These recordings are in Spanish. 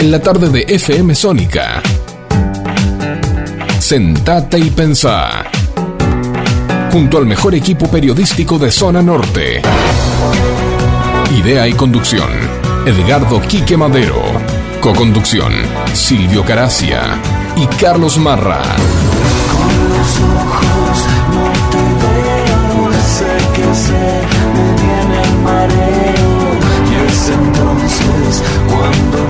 en la tarde de FM Sónica. Sentate y pensá. Junto al mejor equipo periodístico de Zona Norte. Idea y conducción. Edgardo Quique Madero. Coconducción. Silvio Caracia y Carlos Marra. Con los ojos no sé que sé, me mareo. Cuando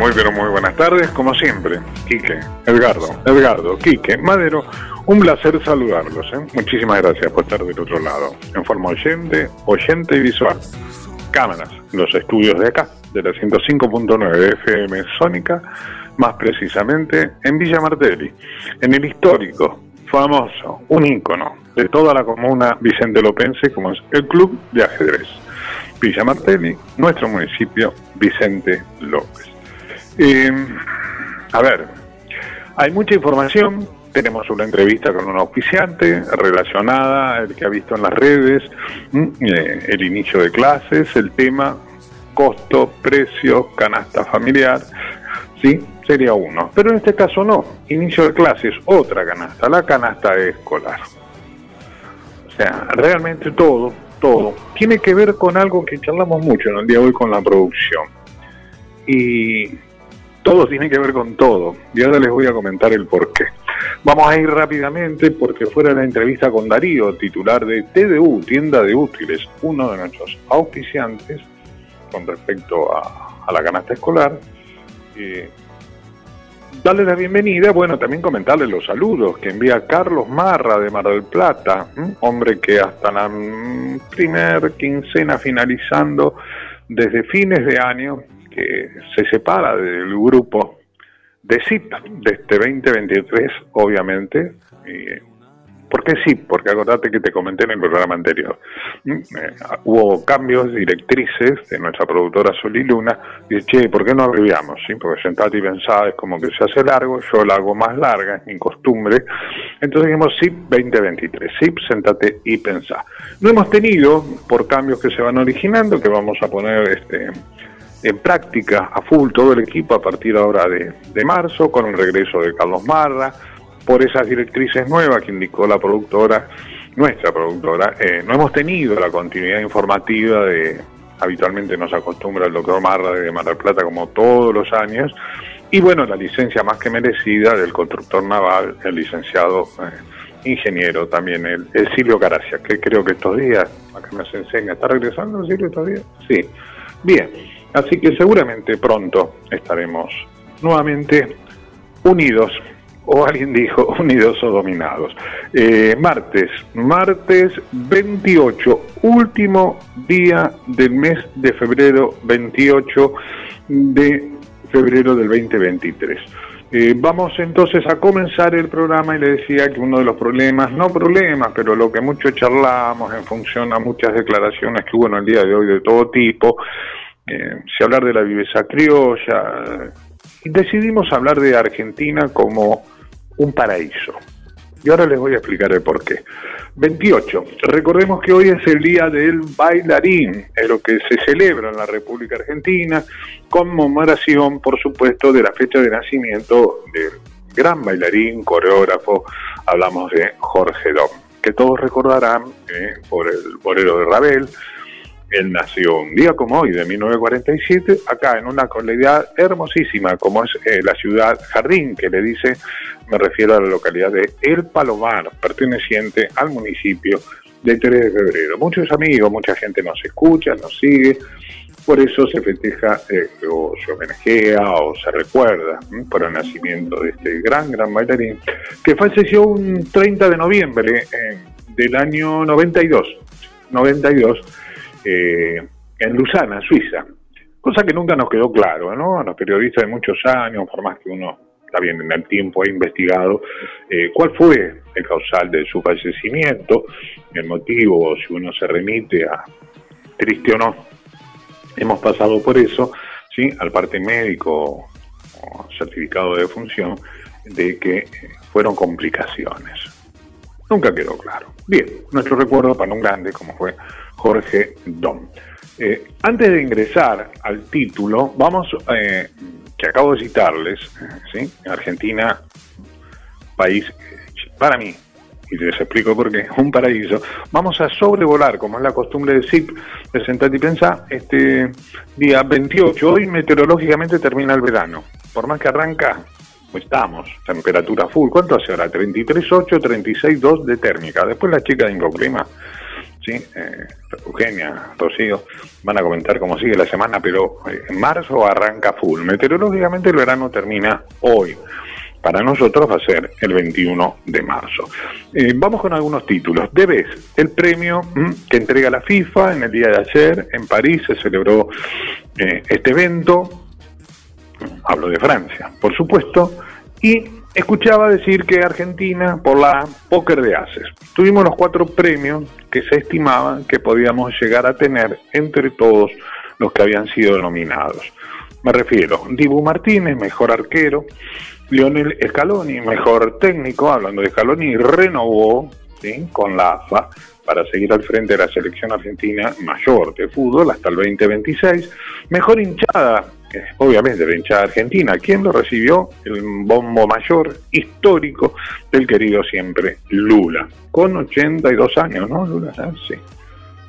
Muy pero muy buenas tardes, como siempre. Quique, Edgardo, Edgardo, Quique, Madero, un placer saludarlos. ¿eh? Muchísimas gracias por estar del otro lado, en forma oyente, oyente y visual. Cámaras, los estudios de acá, de la 105.9 de FM Sónica, más precisamente en Villa Martelli, en el histórico, famoso, un ícono de toda la comuna Vicente Lopense, como es el Club de Ajedrez. Villa Martelli, nuestro municipio, Vicente López. Eh, a ver, hay mucha información. Tenemos una entrevista con un auspiciante relacionada, el que ha visto en las redes, mm, eh, el inicio de clases, el tema costo, precio, canasta familiar, ¿sí? Sería uno. Pero en este caso no. Inicio de clases, otra canasta, la canasta escolar. O sea, realmente todo, todo, tiene que ver con algo que charlamos mucho en el día de hoy con la producción. Y todo tiene que ver con todo. Y ahora les voy a comentar el por qué. Vamos a ir rápidamente porque fuera la entrevista con Darío, titular de TDU, Tienda de Útiles, uno de nuestros auspiciantes con respecto a, la canasta escolar. eh, darle la bienvenida, bueno, también comentarle los saludos que envía Carlos Marra de Mar del Plata, hombre que hasta la mm, primer quincena finalizando desde fines de año, que se separa del grupo de SIP de este 2023, obviamente. ¿Por qué sí? Porque acordate que te comenté en el programa anterior. Eh, hubo cambios directrices de nuestra productora Sol y Luna. Dice, che, ¿por qué no abreviamos? ¿Sí? Porque sentate y pensá es como que se hace largo, yo la hago más larga, es mi costumbre. Entonces dijimos SIP 2023. SIP, sentate y pensá. No hemos tenido, por cambios que se van originando, que vamos a poner este en práctica a full todo el equipo a partir ahora de, de marzo, con el regreso de Carlos Marra, por esas directrices nuevas que indicó la productora, nuestra productora, eh, no hemos tenido la continuidad informativa de, habitualmente nos acostumbra el doctor Marra de Mar del Plata como todos los años, y bueno, la licencia más que merecida del constructor naval, el licenciado eh, ingeniero también, el, Silvio Caracia, que creo que estos días, acá se enseña, ¿está regresando Silvio estos días? Sí. Bien, así que seguramente pronto estaremos nuevamente unidos, o alguien dijo unidos o dominados. Eh, martes, martes 28, último día del mes de febrero, 28 de febrero del 2023. Eh, vamos entonces a comenzar el programa y le decía que uno de los problemas, no problemas, pero lo que mucho charlamos en función a muchas declaraciones que hubo en el día de hoy de todo tipo, eh, si hablar de la viveza criolla, eh, decidimos hablar de Argentina como un paraíso. Y ahora les voy a explicar el por qué. 28. Recordemos que hoy es el día del bailarín, es lo que se celebra en la República Argentina, conmemoración, por supuesto, de la fecha de nacimiento del gran bailarín, coreógrafo, hablamos de Jorge Dom, que todos recordarán eh, por el bolero de Ravel, Él nació un día como hoy, de 1947, acá en una comunidad hermosísima como es eh, la ciudad Jardín, que le dice, me refiero a la localidad de El Palomar, perteneciente al municipio de 3 de febrero. Muchos amigos, mucha gente nos escucha, nos sigue, por eso se festeja eh, o se homenajea o se recuerda por el nacimiento de este gran, gran bailarín, que falleció un 30 de noviembre eh, del año 92. 92 eh, en Lusana, Suiza. Cosa que nunca nos quedó claro, ¿no? A los periodistas de muchos años, por más que uno está bien en el tiempo ha investigado eh, cuál fue el causal de su fallecimiento, el motivo, si uno se remite a triste o no. Hemos pasado por eso, ¿sí? Al parte médico o certificado de defunción, de que eh, fueron complicaciones. Nunca quedó claro. Bien, nuestro recuerdo para un grande como fue Jorge Dom. Eh, antes de ingresar al título, vamos, eh, que acabo de citarles, ¿sí? Argentina, país, para mí, y les explico por qué, un paraíso, vamos a sobrevolar, como es la costumbre de SIP, de y Pensar, este día 28, hoy meteorológicamente termina el verano, por más que arranca, pues estamos, temperatura full, ¿cuánto hace ahora? 33.8, 36.2 de térmica, después la chica de Incoclima ¿sí? Eh, Eugenia, Rocío, van a comentar cómo sigue la semana, pero eh, en marzo arranca full. Meteorológicamente el verano termina hoy. Para nosotros va a ser el 21 de marzo. Eh, vamos con algunos títulos. Debes, el premio que entrega la FIFA en el día de ayer en París se celebró este evento. Hablo de Francia, por supuesto. Y escuchaba decir que Argentina, por la póker de haces, tuvimos los cuatro premios que se estimaban que podíamos llegar a tener entre todos los que habían sido nominados. Me refiero, Dibu Martínez, mejor arquero, Lionel Scaloni, mejor técnico, hablando de Scaloni, renovó con la AFA para seguir al frente de la selección argentina mayor de fútbol hasta el 2026. Mejor hinchada, obviamente la hinchada argentina. ¿Quién lo recibió? El bombo mayor histórico del querido siempre Lula, con 82 años, ¿no? Lula, sí,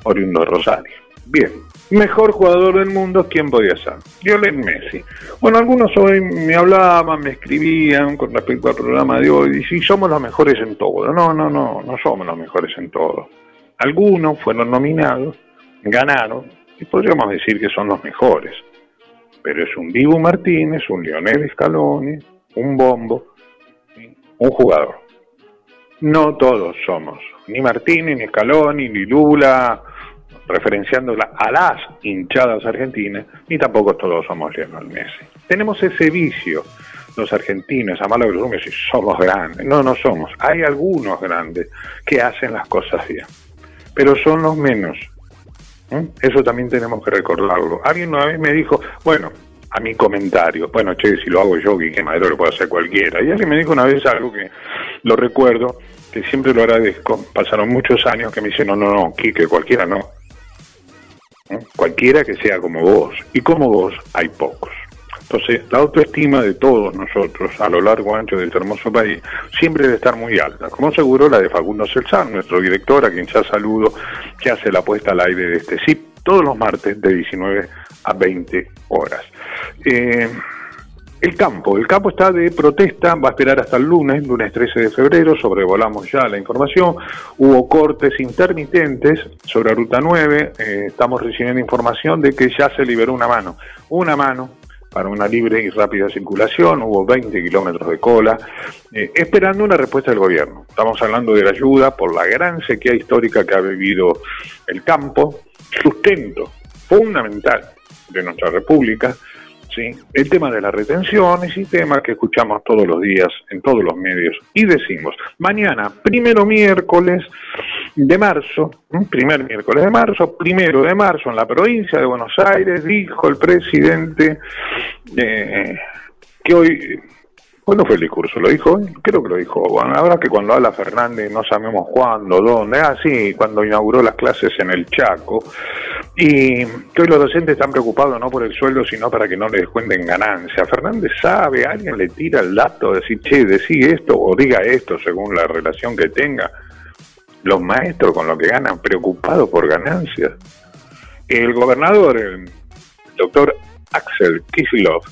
oriundo Rosario. Bien, mejor jugador del mundo, ¿quién podía ser? Lionel Messi. Bueno, algunos hoy me hablaban, me escribían con respecto al programa de hoy, y si somos los mejores en todo. No, no, no, no somos los mejores en todo. Algunos fueron nominados, ganaron, y podríamos decir que son los mejores. Pero es un Dibu Martínez, un Lionel Scaloni, un Bombo, un jugador. No todos somos, ni Martínez, ni Scaloni, ni Lula, referenciando a las hinchadas argentinas, ni tampoco todos somos Lionel Messi. Tenemos ese vicio, los argentinos, a malo que si somos grandes. No, no somos. Hay algunos grandes que hacen las cosas bien pero son los menos. ¿eh? Eso también tenemos que recordarlo. Alguien una vez me dijo, bueno, a mi comentario, bueno, che, si lo hago yo, que Madero lo puede hacer cualquiera. Y alguien me dijo una vez algo que lo recuerdo, que siempre lo agradezco. Pasaron muchos años que me dicen, no, no, no, que cualquiera no. ¿Eh? Cualquiera que sea como vos. Y como vos hay pocos. Entonces, la autoestima de todos nosotros a lo largo y ancho de este hermoso país siempre debe estar muy alta, como seguro la de Facundo Celsan, nuestro director, a quien ya saludo, que hace la puesta al aire de este SIP todos los martes de 19 a 20 horas. Eh, el campo, el campo está de protesta, va a esperar hasta el lunes, lunes 13 de febrero, sobrevolamos ya la información, hubo cortes intermitentes sobre Ruta 9, eh, estamos recibiendo información de que ya se liberó una mano, una mano para una libre y rápida circulación, hubo 20 kilómetros de cola, eh, esperando una respuesta del gobierno. Estamos hablando de la ayuda por la gran sequía histórica que ha vivido el campo, sustento fundamental de nuestra república, ¿sí? el tema de las retenciones y temas que escuchamos todos los días en todos los medios. Y decimos, mañana, primero miércoles, de marzo, primer miércoles de marzo, primero de marzo en la provincia de Buenos Aires, dijo el presidente eh, que hoy, ¿cuándo fue el discurso? ¿Lo dijo? Creo que lo dijo. Bueno, ahora que cuando habla Fernández no sabemos cuándo, dónde, ah, sí, cuando inauguró las clases en el Chaco, y que los docentes están preocupados no por el sueldo, sino para que no les cuenten ganancia. Fernández sabe, alguien le tira el dato de decir, che, decí esto o diga esto según la relación que tenga los maestros con lo que ganan, preocupados por ganancias. el gobernador, el doctor Axel Kisilov,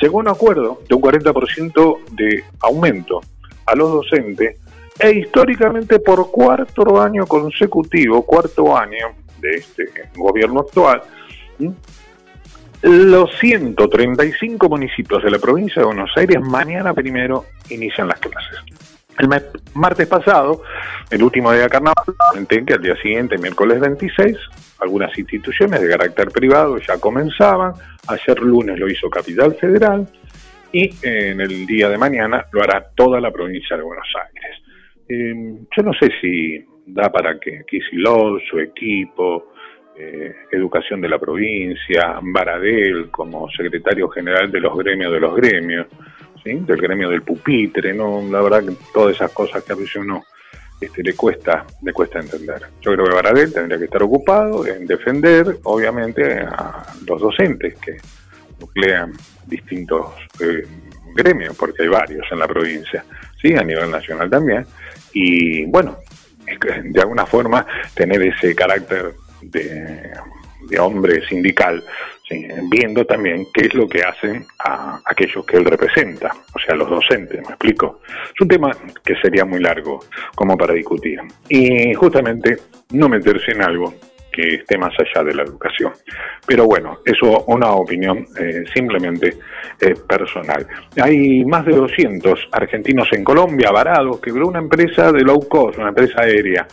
llegó a un acuerdo de un 40% de aumento a los docentes e históricamente por cuarto año consecutivo, cuarto año de este gobierno actual, los 135 municipios de la provincia de Buenos Aires mañana primero inician las clases. El martes pasado, el último día de carnaval, que al día siguiente, miércoles 26, algunas instituciones de carácter privado ya comenzaban. Ayer lunes lo hizo Capital Federal y eh, en el día de mañana lo hará toda la provincia de Buenos Aires. Eh, yo no sé si da para que Kisilov, su equipo, eh, Educación de la provincia, Baradel como secretario general de los gremios de los gremios, del gremio del pupitre, no, la verdad que todas esas cosas que a veces uno este, le cuesta, le cuesta entender. Yo creo que Baradel tendría que estar ocupado en defender, obviamente, a los docentes que nuclean distintos eh, gremios, porque hay varios en la provincia, sí, a nivel nacional también, y bueno, de alguna forma tener ese carácter de, hombre sindical, viendo también qué es lo que hacen a aquellos que él representa, o sea, los docentes, me explico. Es un tema que sería muy largo como para discutir. Y justamente no meterse en algo que esté más allá de la educación. Pero bueno, eso una opinión eh, simplemente eh, personal. Hay más de 200 argentinos en Colombia varados, quebró una empresa de low cost, una empresa aérea,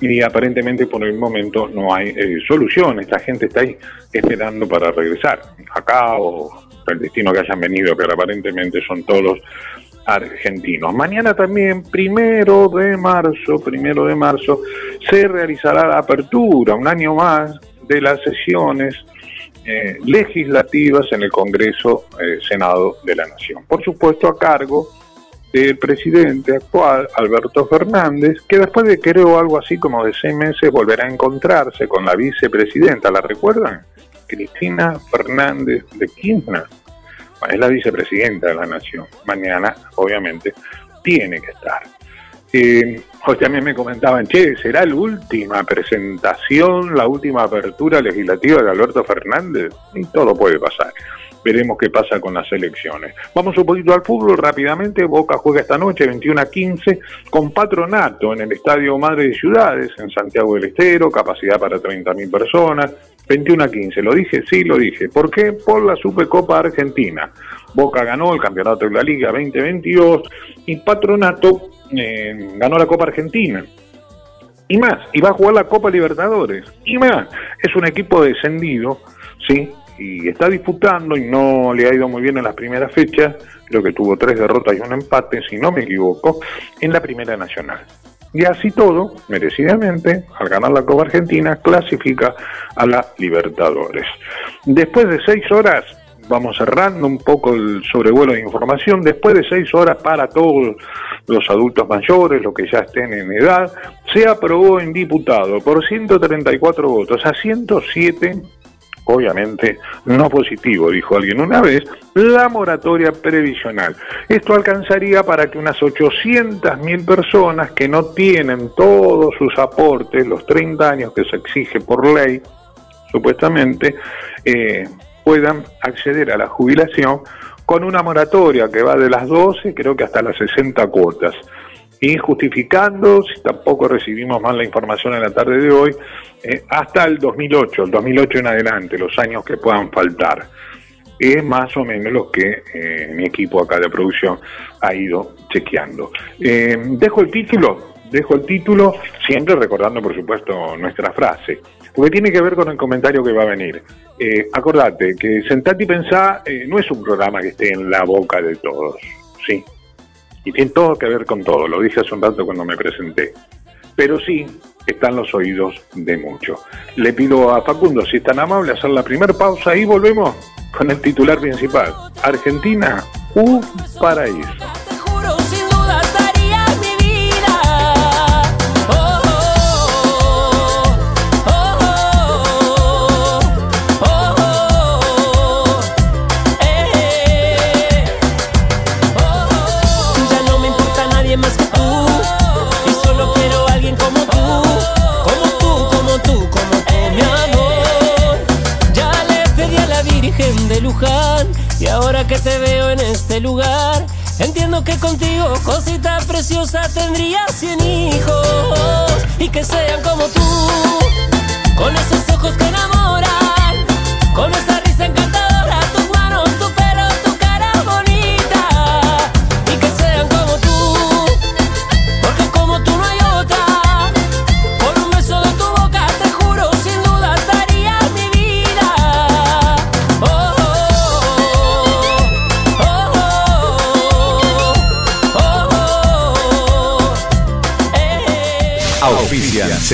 y aparentemente por el momento no hay eh, solución. Esta gente está ahí esperando para regresar acá o el destino que hayan venido, pero aparentemente son todos argentinos. Mañana también, primero de marzo, primero de marzo, se realizará la apertura, un año más, de las sesiones eh, legislativas en el Congreso eh, Senado de la Nación. Por supuesto, a cargo del presidente actual, Alberto Fernández, que después de creo algo así como de seis meses volverá a encontrarse con la vicepresidenta, ¿la recuerdan? Cristina Fernández de Kirchner es la vicepresidenta de la Nación. Mañana, obviamente, tiene que estar. Eh, también me comentaban, che, ¿será la última presentación, la última apertura legislativa de Alberto Fernández? Y todo puede pasar. Veremos qué pasa con las elecciones. Vamos un poquito al fútbol rápidamente. Boca juega esta noche 21 a 15 con Patronato en el Estadio Madre de Ciudades en Santiago del Estero, capacidad para 30.000 personas. 21 a 15, ¿lo dije? Sí, lo dije. ¿Por qué? Por la Supercopa Argentina. Boca ganó el campeonato de la Liga 2022 y Patronato eh, ganó la Copa Argentina. Y más, y va a jugar la Copa Libertadores. Y más, es un equipo descendido, ¿sí? Y está disputando y no le ha ido muy bien en las primeras fechas. Creo que tuvo tres derrotas y un empate, si no me equivoco, en la Primera Nacional. Y así todo, merecidamente, al ganar la Copa Argentina, clasifica a la Libertadores. Después de seis horas, vamos cerrando un poco el sobrevuelo de información, después de seis horas para todos los adultos mayores, los que ya estén en edad, se aprobó en diputado por 134 votos a 107 obviamente no positivo, dijo alguien una vez, la moratoria previsional. Esto alcanzaría para que unas 800.000 personas que no tienen todos sus aportes, los 30 años que se exige por ley, supuestamente, eh, puedan acceder a la jubilación con una moratoria que va de las 12, creo que hasta las 60 cuotas y justificando, si tampoco recibimos más la información en la tarde de hoy, eh, hasta el 2008, el 2008 en adelante, los años que puedan faltar. Es más o menos lo que eh, mi equipo acá de producción ha ido chequeando. Eh, dejo el título, dejo el título, siempre recordando por supuesto nuestra frase, porque tiene que ver con el comentario que va a venir. acordate que Sentate y Pensá no es un programa que esté en la boca de todos, ¿sí? Y tiene todo que ver con todo, lo dije hace un rato cuando me presenté, pero sí están los oídos de mucho. Le pido a Facundo, si es tan amable, hacer la primera pausa y volvemos con el titular principal. Argentina, un paraíso. Lugar, entiendo que contigo,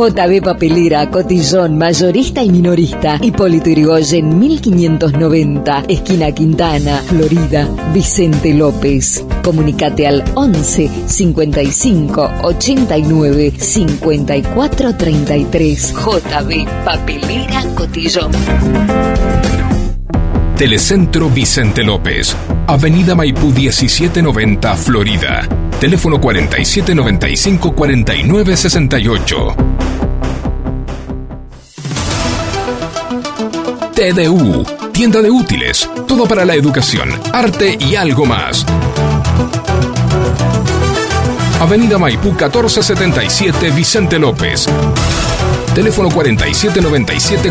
JB Papelera, Cotillón, Mayorista y Minorista. Hipólito Yrigoyen, 1590. Esquina Quintana, Florida. Vicente López. Comunicate al 11 55 89 54 33. JB Papelera, Cotillón. Telecentro Vicente López. Avenida Maipú 1790, Florida. Teléfono 4795 4968. TDU, tienda de útiles, todo para la educación, arte y algo más. Avenida Maipú 1477 Vicente López. Teléfono 4797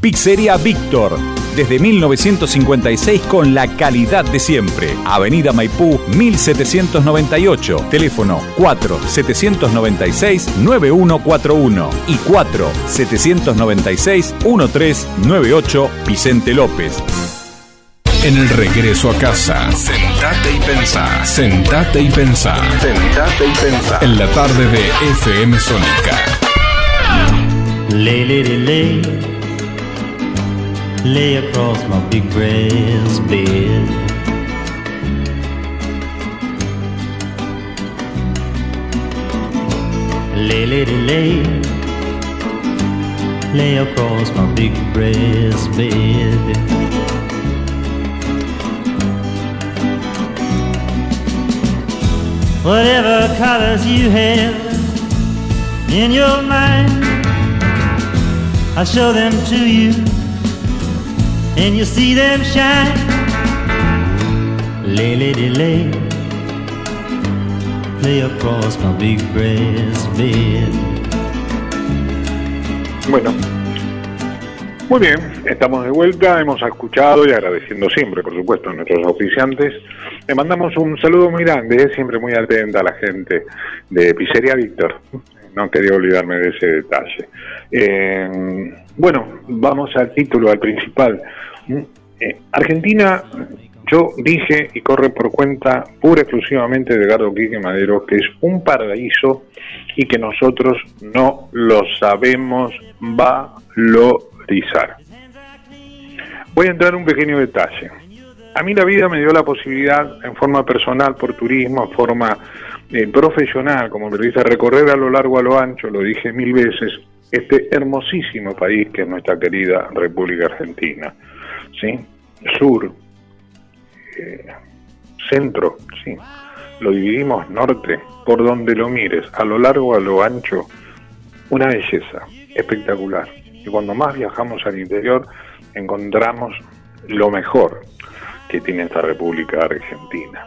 Pizzería Víctor. Desde 1956 con la calidad de siempre. Avenida Maipú 1798. Teléfono 4-796-9141 y 4-796-1398 Vicente López. En el regreso a casa, sentate y pensá. Sentate y pensá. Sentate y pensá. En la tarde de FM Sónica. Lay, lay, lay, lay. Lay across my big brass bed. Lay, lay, lay, lay. Across my big brass bed. Whatever colors you have in your mind, I'll show them to you, and you'll see them shine. Lay, lady, lay, lay across my big brass bed. Bueno, muy bien, estamos de vuelta, hemos escuchado y agradeciendo siempre, por supuesto, a nuestros oficiantes. Le mandamos un saludo muy grande, eh, siempre muy atenta a la gente de Pizzería Víctor. No quería olvidarme de ese detalle. Eh, bueno, vamos al título, al principal. Eh, Argentina, yo dije y corre por cuenta pura exclusivamente de Edgardo Quique Madero, que es un paraíso y que nosotros no lo sabemos valorizar. Voy a entrar en un pequeño detalle. A mí la vida me dio la posibilidad, en forma personal, por turismo, en forma eh, profesional, como periodista, recorrer a lo largo, a lo ancho, lo dije mil veces, este hermosísimo país que es nuestra querida República Argentina. ¿sí? Sur, eh, centro, ¿sí? lo dividimos norte, por donde lo mires, a lo largo, a lo ancho, una belleza espectacular. Y cuando más viajamos al interior, encontramos lo mejor que tiene esta República Argentina.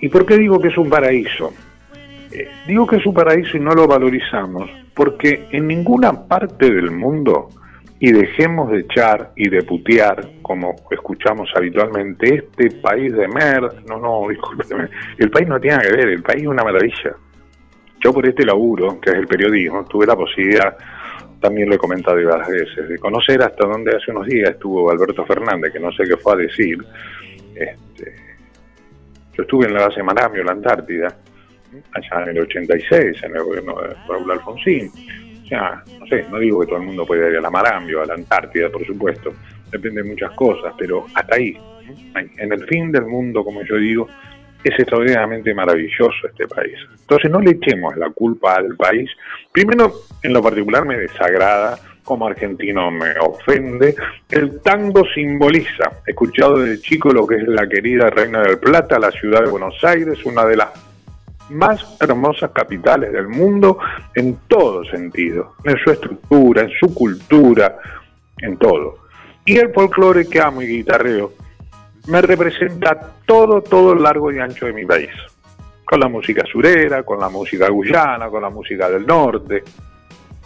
¿Y por qué digo que es un paraíso? Eh, digo que es un paraíso y no lo valorizamos porque en ninguna parte del mundo, y dejemos de echar y de putear, como escuchamos habitualmente, este país de mer, no, no, discúlpeme, el país no tiene nada que ver, el país es una maravilla. Yo por este laburo, que es el periodismo, tuve la posibilidad, también lo he comentado varias veces, de conocer hasta donde hace unos días estuvo Alberto Fernández, que no sé qué fue a decir. Este, yo estuve en la base Maramio, la Antártida, allá en el 86, en el gobierno de Raúl Alfonsín. O sea, no sé, no digo que todo el mundo puede ir a la Marambio, a la Antártida, por supuesto, depende de muchas cosas, pero hasta ahí, en el fin del mundo, como yo digo, es extraordinariamente maravilloso este país. Entonces no le echemos la culpa al país. Primero, en lo particular me desagrada, como argentino me ofende. El tango simboliza, escuchado desde chico lo que es la querida Reina del Plata, la ciudad de Buenos Aires, una de las más hermosas capitales del mundo en todo sentido, en su estructura, en su cultura, en todo. Y el folclore que amo y guitarreo me representa todo, todo el largo y ancho de mi país. Con la música surera, con la música guyana, con la música del norte.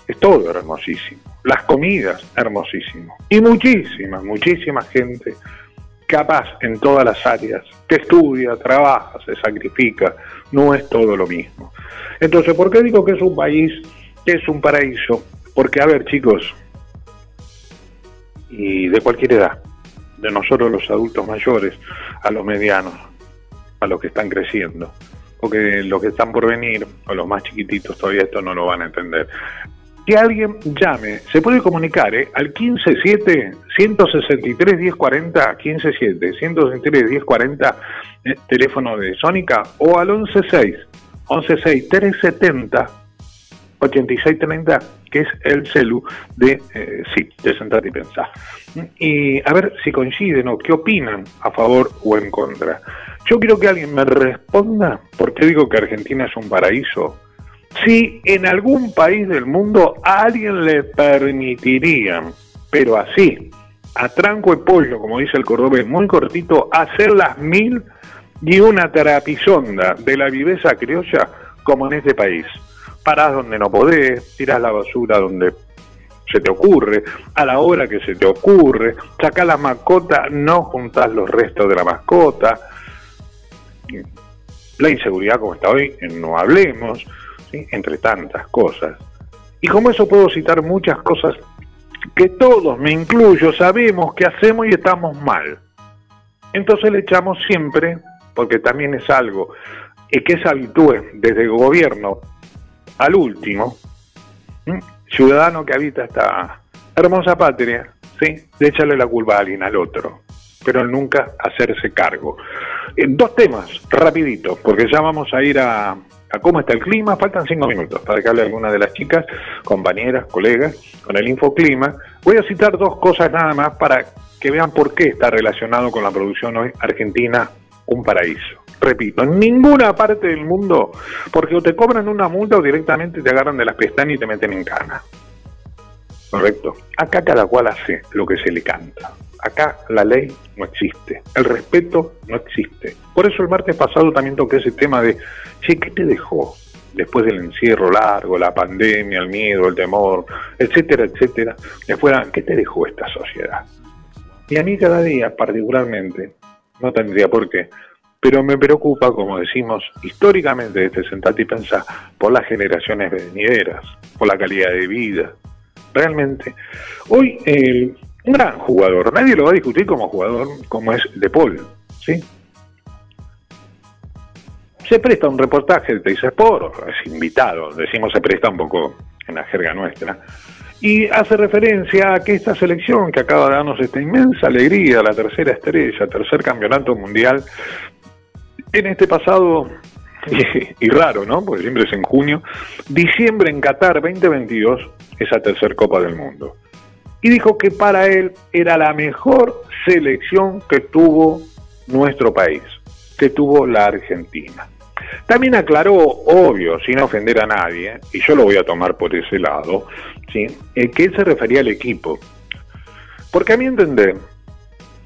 Es todo hermosísimo. Las comidas, hermosísimo. Y muchísima, muchísima gente capaz en todas las áreas, que estudia, trabaja, se sacrifica, no es todo lo mismo. Entonces, ¿por qué digo que es un país, que es un paraíso? Porque, a ver, chicos, y de cualquier edad, de nosotros los adultos mayores a los medianos, a los que están creciendo, porque los que están por venir, o los más chiquititos todavía esto no lo van a entender que alguien llame, se puede comunicar ¿eh? al 157-163-1040, 157-163-1040, eh, teléfono de Sónica, o al 116 116-370. 8630, que es el celu de, eh, sí, de Sentar y Pensar. Y a ver si coinciden o qué opinan a favor o en contra. Yo quiero que alguien me responda por qué digo que Argentina es un paraíso si en algún país del mundo alguien le permitirían, pero así, a tranco de pollo, como dice el cordobés, muy cortito, hacer las mil y una terapisonda de la viveza criolla como en este país. Parás donde no podés, tirás la basura donde se te ocurre, a la hora que se te ocurre, sacás la mascota, no juntás los restos de la mascota. La inseguridad como está hoy, no hablemos entre tantas cosas. Y como eso puedo citar muchas cosas que todos, me incluyo, sabemos que hacemos y estamos mal. Entonces le echamos siempre, porque también es algo que se habitúe desde el gobierno al último, ciudadano que habita esta hermosa patria, ¿sí? de echarle la culpa a alguien, al otro, pero nunca hacerse cargo. dos temas, rapidito, porque ya vamos a ir a, cómo está el clima. Faltan cinco minutos para que hable alguna de las chicas, compañeras, colegas, con el infoclima. Voy a citar dos cosas nada más para que vean por qué está relacionado con la producción hoy argentina un paraíso. Repito, en ninguna parte del mundo, porque o te cobran una multa o directamente te agarran de las pestañas y te meten en cana. Correcto. Acá cada cual hace lo que se le canta. Acá la ley no existe, el respeto no existe. Por eso el martes pasado también toqué ese tema de, che, ¿qué te dejó después del encierro largo, la pandemia, el miedo, el temor, etcétera, etcétera? Después, ¿qué te dejó esta sociedad? Y a mí cada día particularmente, no tendría por qué, pero me preocupa, como decimos históricamente desde Sentate y Pensar, por las generaciones venideras, por la calidad de vida. Realmente, hoy el un gran jugador. Nadie lo va a discutir como jugador como es De Paul. ¿sí? Se presta un reportaje de Teis Sport, es invitado, decimos se presta un poco en la jerga nuestra, y hace referencia a que esta selección que acaba de darnos esta inmensa alegría, la tercera estrella, tercer campeonato mundial, en este pasado, y, y raro, ¿no? Porque siempre es en junio, diciembre en Qatar 2022, esa tercer Copa del Mundo y dijo que para él era la mejor selección que tuvo nuestro país, que tuvo la Argentina. También aclaró, obvio, sin ofender a nadie, y yo lo voy a tomar por ese lado, ¿sí? Eh, que él se refería al equipo. Porque a mi entender,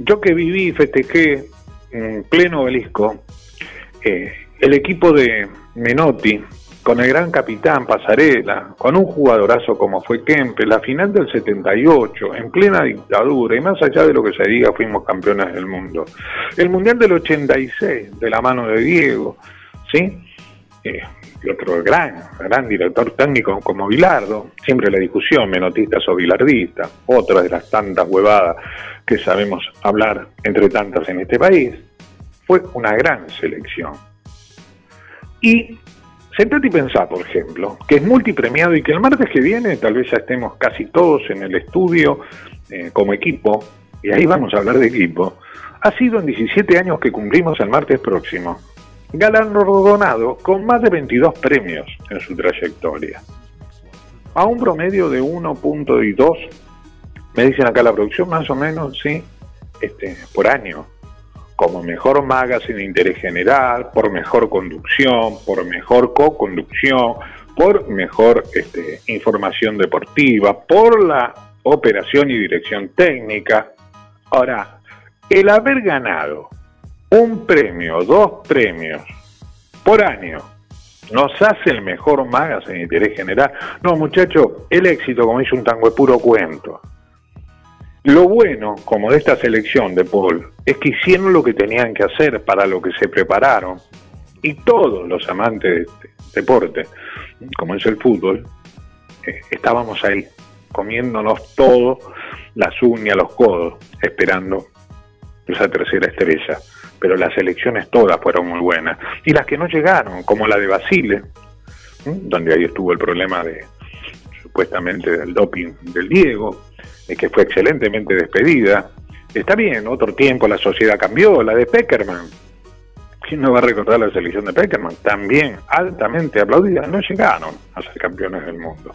yo que viví y festejé en pleno obelisco, eh, el equipo de Menotti, con el gran capitán Pasarela, con un jugadorazo como fue Kempe, la final del 78, en plena dictadura, y más allá de lo que se diga, fuimos campeones del mundo. El Mundial del 86, de la mano de Diego, ¿sí? Eh, y otro gran, gran director técnico como Bilardo, siempre la discusión, menotistas o bilardistas, otra de las tantas huevadas que sabemos hablar entre tantas en este país, fue una gran selección. Y sentate y pensá, por ejemplo, que es multipremiado y que el martes que viene tal vez ya estemos casi todos en el estudio eh, como equipo, y ahí vamos a hablar de equipo, ha sido en 17 años que cumplimos el martes próximo galardonado con más de 22 premios en su trayectoria. A un promedio de 1.2, me dicen acá la producción, más o menos, sí, este, por año, como mejor magazine de interés general, por mejor conducción, por mejor co-conducción, por mejor este, información deportiva, por la operación y dirección técnica. Ahora, el haber ganado un premio, dos premios por año, nos hace el mejor magazine en interés general. No, muchacho, el éxito, como dice un tango, es puro cuento. Lo bueno, como de esta selección de Paul, es que hicieron lo que tenían que hacer para lo que se prepararon. Y todos los amantes de este deporte, como es el fútbol, eh, estábamos ahí, comiéndonos todo, las uñas, los codos, esperando esa tercera estrella pero las elecciones todas fueron muy buenas. Y las que no llegaron, como la de Basile, donde ahí estuvo el problema de supuestamente del doping del Diego, que fue excelentemente despedida. Está bien, otro tiempo la sociedad cambió, la de Peckerman. ¿Quién no va a recordar la selección de Peckerman? También altamente aplaudida, no llegaron a ser campeones del mundo.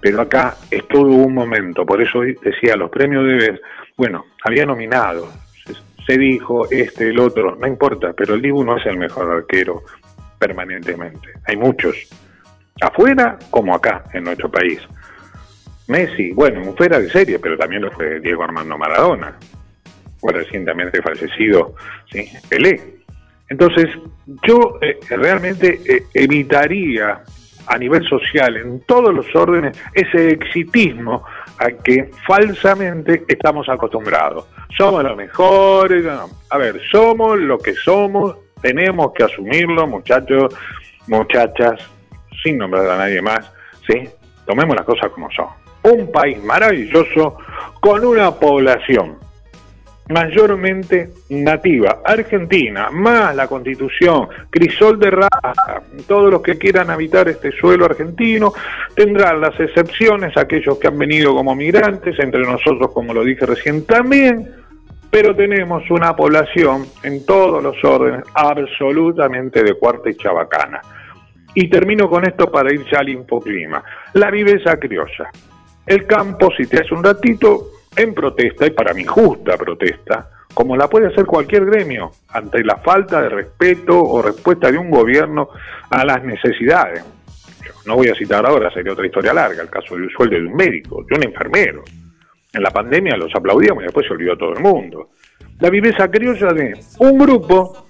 Pero acá es todo un momento, por eso decía, los premios de... Bueno, había nominado se dijo este, el otro, no importa, pero el Dibu no es el mejor arquero permanentemente. Hay muchos, afuera como acá, en nuestro país. Messi, bueno, fuera de serie, pero también lo fue Diego Armando Maradona, o recientemente fallecido, ¿sí? Pelé. Entonces, yo eh, realmente eh, evitaría a nivel social, en todos los órdenes, ese exitismo a que falsamente estamos acostumbrados. Somos los mejores, a ver, somos lo que somos, tenemos que asumirlo, muchachos, muchachas, sin nombrar a nadie más, ¿sí? Tomemos las cosas como son. Un país maravilloso con una población mayormente nativa, Argentina, más la constitución, crisol de raza, todos los que quieran habitar este suelo argentino, tendrán las excepciones, aquellos que han venido como migrantes, entre nosotros, como lo dije recién, también, pero tenemos una población en todos los órdenes absolutamente de cuarta y chabacana. Y termino con esto para ir ya al infoclima. La viveza criolla. El campo, si te hace un ratito, en protesta, y para mi justa protesta, como la puede hacer cualquier gremio, ante la falta de respeto o respuesta de un gobierno a las necesidades. no voy a citar ahora, sería otra historia larga, el caso del sueldo de un médico, de un enfermero. En la pandemia los aplaudíamos y después se olvidó todo el mundo. La viveza criolla de un grupo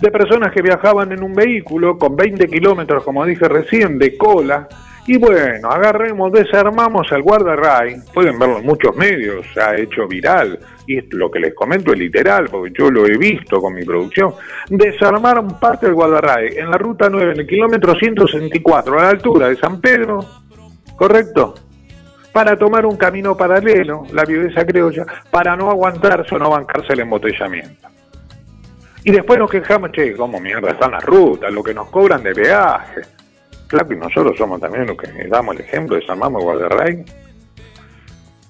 de personas que viajaban en un vehículo con 20 kilómetros, como dije recién, de cola, y bueno, agarremos, desarmamos al guardarray, pueden verlo en muchos medios, ha hecho viral, y lo que les comento es literal, porque yo lo he visto con mi producción, desarmaron parte del guardarray en la ruta 9, en el kilómetro 164, a la altura de San Pedro, ¿correcto? Para tomar un camino paralelo, la viveza criolla, para no aguantarse o no bancarse el embotellamiento. Y después nos quejamos, che, cómo mierda están las rutas, lo que nos cobran de peaje Claro, y nosotros somos también los que damos el ejemplo de San Guardarray.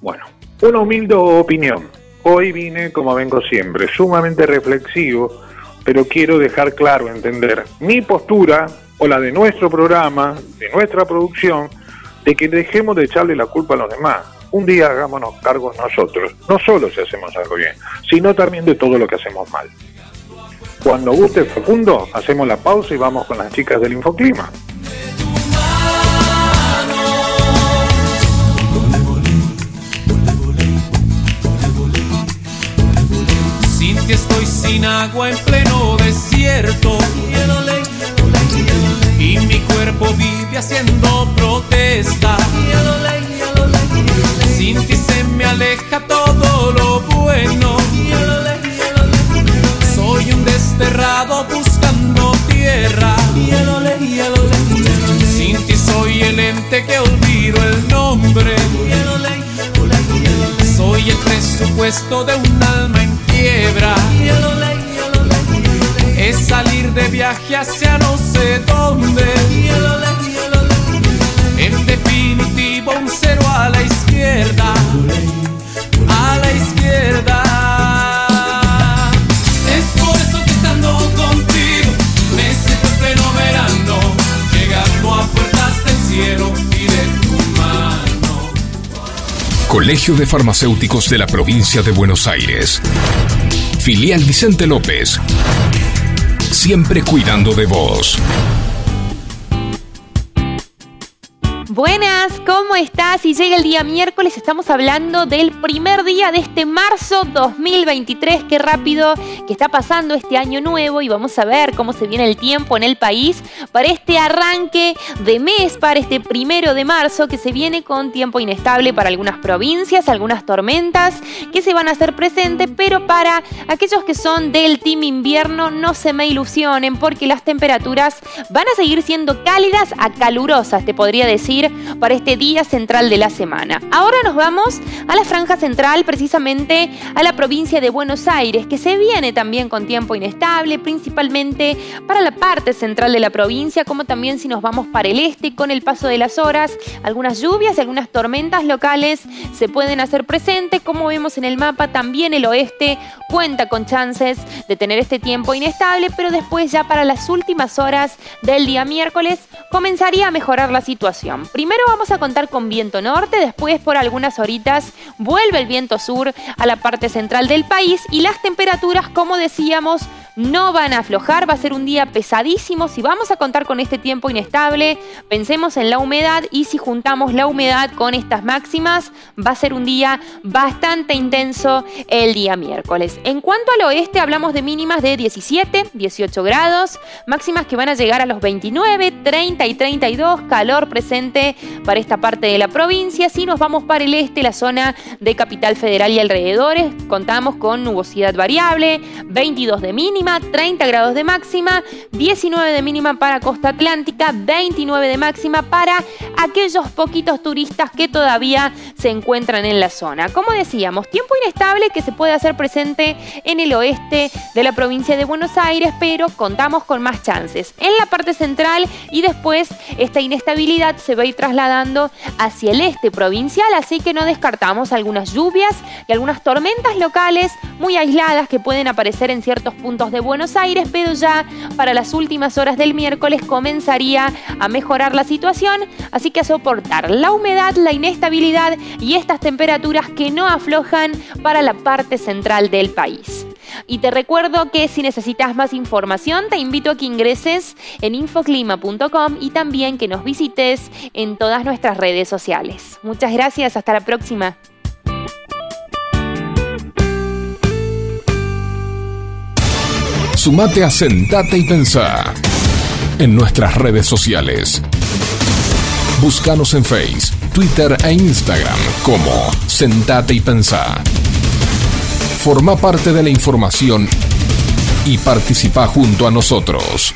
Bueno, una humilde opinión. Hoy vine, como vengo siempre, sumamente reflexivo, pero quiero dejar claro, entender mi postura o la de nuestro programa, de nuestra producción, de que dejemos de echarle la culpa a los demás. Un día hagámonos cargos nosotros, no solo si hacemos algo bien, sino también de todo lo que hacemos mal. Cuando guste Facundo, hacemos la pausa y vamos con las chicas del Infoclima. Sin ti estoy sin agua en pleno desierto. Y mi cuerpo vive haciendo protesta. Sin ti se me aleja todo lo bueno. Que olvido el nombre. Soy el presupuesto de un alma en quiebra. Es salir de viaje hacia no sé dónde. En definitivo, un cero a la izquierda. A la izquierda. Colegio de Farmacéuticos de la Provincia de Buenos Aires. Filial Vicente López. Siempre cuidando de vos. Buenas, ¿cómo estás? Y llega el día miércoles, estamos hablando del primer día de este marzo 2023. Qué rápido que está pasando este año nuevo y vamos a ver cómo se viene el tiempo en el país para este arranque de mes, para este primero de marzo que se viene con tiempo inestable para algunas provincias, algunas tormentas que se van a hacer presentes, pero para aquellos que son del team invierno no se me ilusionen porque las temperaturas van a seguir siendo cálidas a calurosas, te podría decir para este día central de la semana. Ahora nos vamos a la franja central, precisamente a la provincia de Buenos Aires, que se viene también con tiempo inestable, principalmente para la parte central de la provincia, como también si nos vamos para el este, con el paso de las horas, algunas lluvias y algunas tormentas locales se pueden hacer presentes, como vemos en el mapa, también el oeste cuenta con chances de tener este tiempo inestable, pero después ya para las últimas horas del día miércoles comenzaría a mejorar la situación. Primero vamos a contar con viento norte, después por algunas horitas vuelve el viento sur a la parte central del país y las temperaturas, como decíamos, no van a aflojar, va a ser un día pesadísimo. Si vamos a contar con este tiempo inestable, pensemos en la humedad y si juntamos la humedad con estas máximas, va a ser un día bastante intenso el día miércoles. En cuanto al oeste, hablamos de mínimas de 17, 18 grados, máximas que van a llegar a los 29, 30 y 32, calor presente para esta parte de la provincia. Si nos vamos para el este, la zona de Capital Federal y alrededores, contamos con nubosidad variable, 22 de mínima, 30 grados de máxima, 19 de mínima para Costa Atlántica, 29 de máxima para aquellos poquitos turistas que todavía se encuentran en la zona. Como decíamos, tiempo inestable que se puede hacer presente en el oeste de la provincia de Buenos Aires, pero contamos con más chances en la parte central y después esta inestabilidad se va a trasladando hacia el este provincial, así que no descartamos algunas lluvias y algunas tormentas locales muy aisladas que pueden aparecer en ciertos puntos de Buenos Aires, pero ya para las últimas horas del miércoles comenzaría a mejorar la situación, así que a soportar la humedad, la inestabilidad y estas temperaturas que no aflojan para la parte central del país. Y te recuerdo que si necesitas más información, te invito a que ingreses en infoclima.com y también que nos visites en todas nuestras redes sociales. Muchas gracias, hasta la próxima. Sumate a Sentate y Pensá en nuestras redes sociales. Búscanos en Face, Twitter e Instagram como Sentate y Pensá. Forma parte de la información y participa junto a nosotros.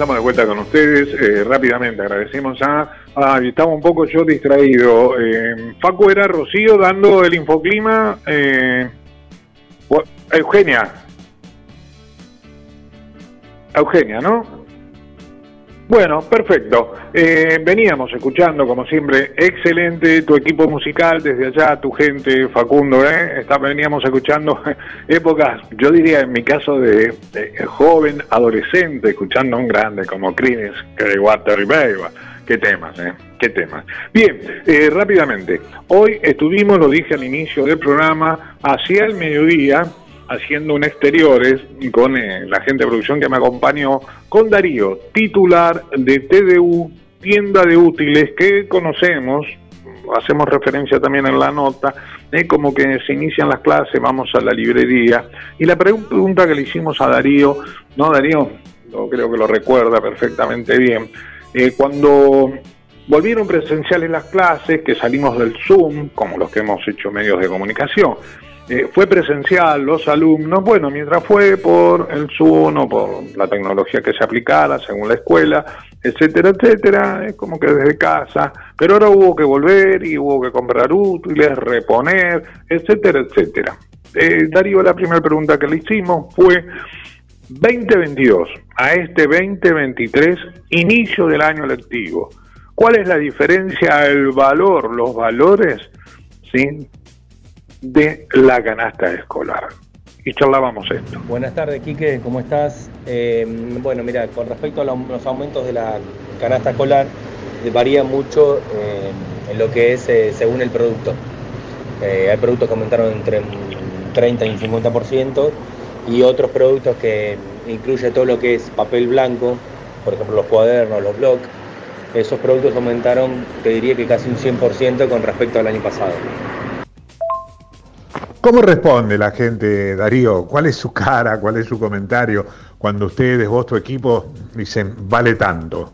Estamos de vuelta con ustedes. Eh, rápidamente agradecemos a. Ah, estaba un poco yo distraído. Eh, Facu era Rocío dando el infoclima. Eh, Eugenia. Eugenia, ¿no? Bueno, perfecto. Eh, veníamos escuchando, como siempre, excelente tu equipo musical desde allá, tu gente, Facundo, ¿eh? Veníamos escuchando épocas, yo diría en mi caso de, joven, adolescente, escuchando a un grande como Crines, Water. Qué temas, ¿eh? Qué temas. Bien, eh, rápidamente. Hoy estuvimos, lo dije al inicio del programa, hacia el mediodía, haciendo un exteriores con eh, la gente de producción que me acompañó, con Darío, titular de TDU, tienda de útiles que conocemos, hacemos referencia también en la nota, como que se inician las clases, vamos a la librería. Y la pre- pregunta que le hicimos a Darío, no Darío, yo creo que lo recuerda perfectamente bien, eh, cuando volvieron presenciales las clases, que salimos del Zoom, como los que hemos hecho medios de comunicación, eh, fue presencial, los alumnos, bueno, mientras fue por el Zoom o por la tecnología que se aplicara según la escuela, etcétera, etcétera, es como que desde casa, pero ahora hubo que volver y hubo que comprar útiles, reponer, etcétera, etcétera. Eh, Darío, la primera pregunta que le hicimos fue 2022 a este 2023, inicio del año lectivo. ¿Cuál es la diferencia, el valor, los valores, sí, de la canasta escolar? Y charlábamos esto. Buenas tardes, Quique, ¿cómo estás? Eh, bueno, mira, con respecto a lo- los aumentos de la canasta escolar, varía mucho eh, en lo que es eh, según el producto. Hay productos que aumentaron entre un 30 y un 50% y otros productos que incluye todo lo que es papel blanco, por ejemplo los cuadernos, los blogs, esos productos aumentaron, te diría que casi un 100% con respecto al año pasado. ¿Cómo responde la gente, Darío? ¿Cuál es su cara, cuál es su comentario cuando ustedes, vos, tu equipo, dicen, vale tanto?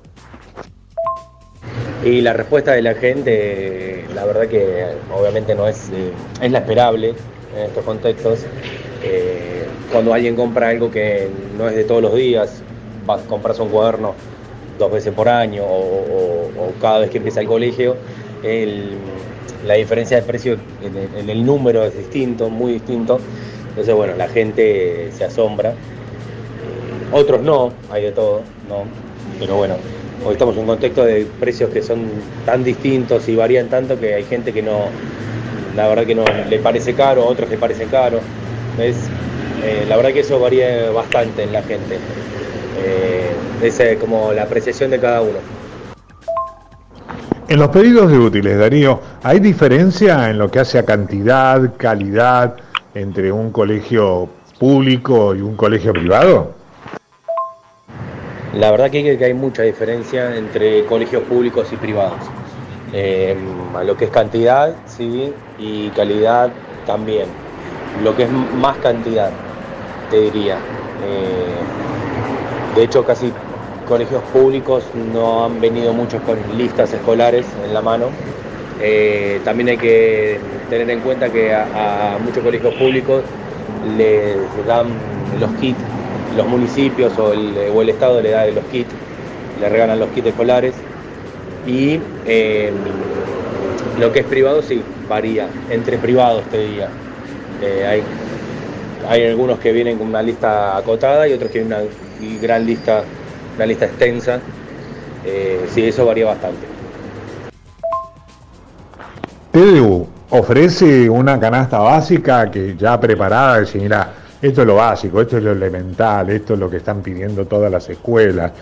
Y la respuesta de la gente, la verdad que obviamente no es, eh, es la esperable en estos contextos. Eh, cuando alguien compra algo que no es de todos los días, vas a comprarse un cuaderno dos veces por año o- o cada vez que empieza el colegio, la diferencia de precio en el, número es distinto, muy distinto. Entonces, bueno, la gente se asombra. Otros no, hay de todo, no. Pero bueno, hoy estamos en un contexto de precios que son tan distintos y varían tanto que hay gente que no, la verdad que no le parece caro, otros le parece caro. Es, eh, la verdad que eso varía bastante en la gente. Eh, es eh, como la apreciación de cada uno. En los pedidos de útiles, Darío, ¿hay diferencia en lo que hace a cantidad, calidad entre un colegio público y un colegio privado? La verdad que, hay mucha diferencia entre colegios públicos y privados. Eh, a lo que es cantidad, sí, y calidad también. Lo que es más cantidad, te diría. Eh, de hecho, casi colegios públicos no han venido muchos con listas escolares en la mano. Eh, también hay que tener en cuenta que a, muchos colegios públicos les dan los kits, los municipios o el, o el Estado le da los kits, le regalan los kits escolares. Y eh, lo que es privado sí varía, entre privados te diría. Eh, hay, hay algunos que vienen con una lista acotada y otros que vienen una gran lista, una lista extensa. Eh, sí, eso varía bastante. TDU ofrece una canasta básica que ya preparada, decir, mira, esto es lo básico, esto es lo elemental, esto es lo que están pidiendo todas las escuelas.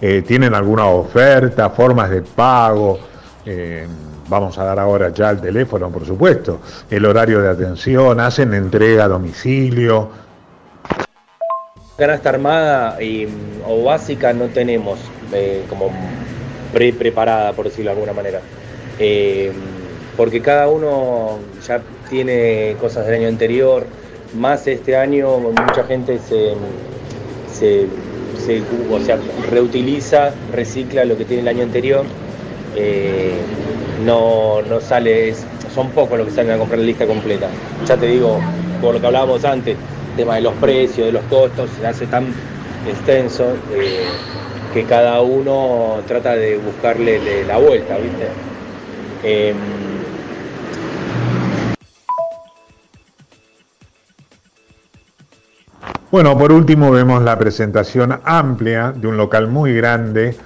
Eh, ¿Tienen alguna oferta, formas de pago? Eh, vamos a dar ahora ya el teléfono, por supuesto, el horario de atención, hacen entrega a domicilio. Canasta armada y, o básica no tenemos eh, como pre preparada, por decirlo de alguna manera. Eh, porque cada uno ya tiene cosas del año anterior, más este año mucha gente se, se, o sea, reutiliza, recicla lo que tiene el año anterior. Eh, no, no sale, son pocos los que salen a comprar la lista completa. Ya te digo, por lo que hablábamos antes, tema de los precios, de los costos, se hace tan extenso eh, que cada uno trata de buscarle le- la vuelta, ¿viste? Em, Bueno, por último vemos la presentación amplia de un local muy grande,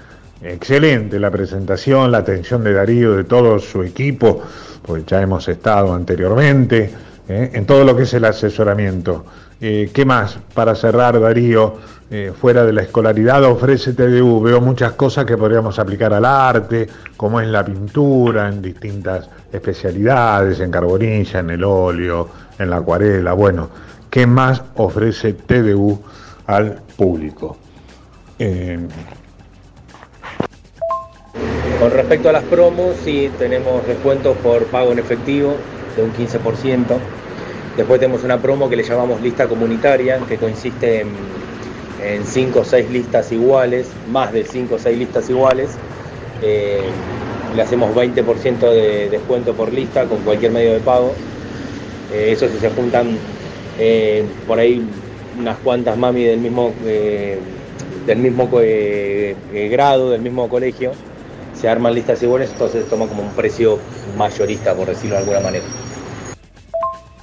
excelente la presentación, la atención de Darío, de todo su equipo, pues ya hemos estado anteriormente, ¿eh? en todo lo que es el asesoramiento. Eh, ¿Qué más para cerrar, Darío? Eh, fuera de la escolaridad ofrece TDU, veo muchas cosas que podríamos aplicar al arte, como es la pintura, en distintas especialidades, en carbonilla, en el óleo, en la acuarela, bueno. ¿Qué más ofrece TDU al público? Eh, Con respecto a las promos, sí tenemos descuentos por pago en efectivo de un 15%. Después tenemos una promo que le llamamos lista comunitaria, que consiste en 5 o 6 listas iguales, más de 5 o 6 listas iguales. Eh, le hacemos 20% de descuento por lista con cualquier medio de pago. Eh, eso si se juntan eh, por ahí unas cuantas mami del mismo, del mismo grado, del mismo colegio, se arman listas iguales, entonces toma como un precio mayorista, por decirlo de alguna manera.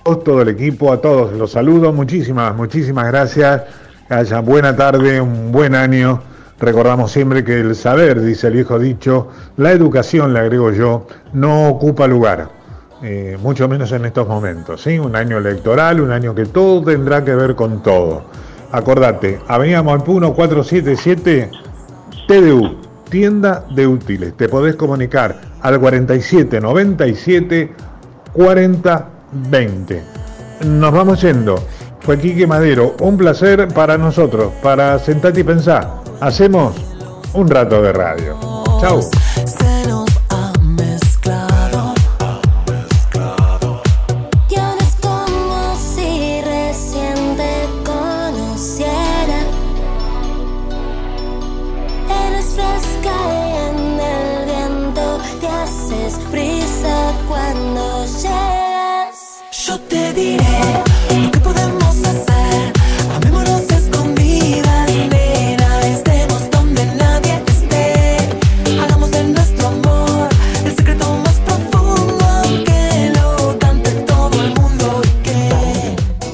Todo el equipo, a todos los saludo, muchísimas, muchísimas gracias. Que buena tarde, un buen año. Recordamos siempre que el saber, dice el viejo dicho, la educación, le agrego yo, no ocupa lugar, eh, mucho menos en estos momentos. ¿sí? Un año electoral, un año que todo tendrá que ver con todo. Acordate, Avenida Maipú 1477, TDU, tienda de útiles. Te podés comunicar al 4797 4020. Nos vamos yendo. Fue Quique Madero. Un placer para nosotros, para sentarte y pensar. Hacemos un rato de radio. Chau.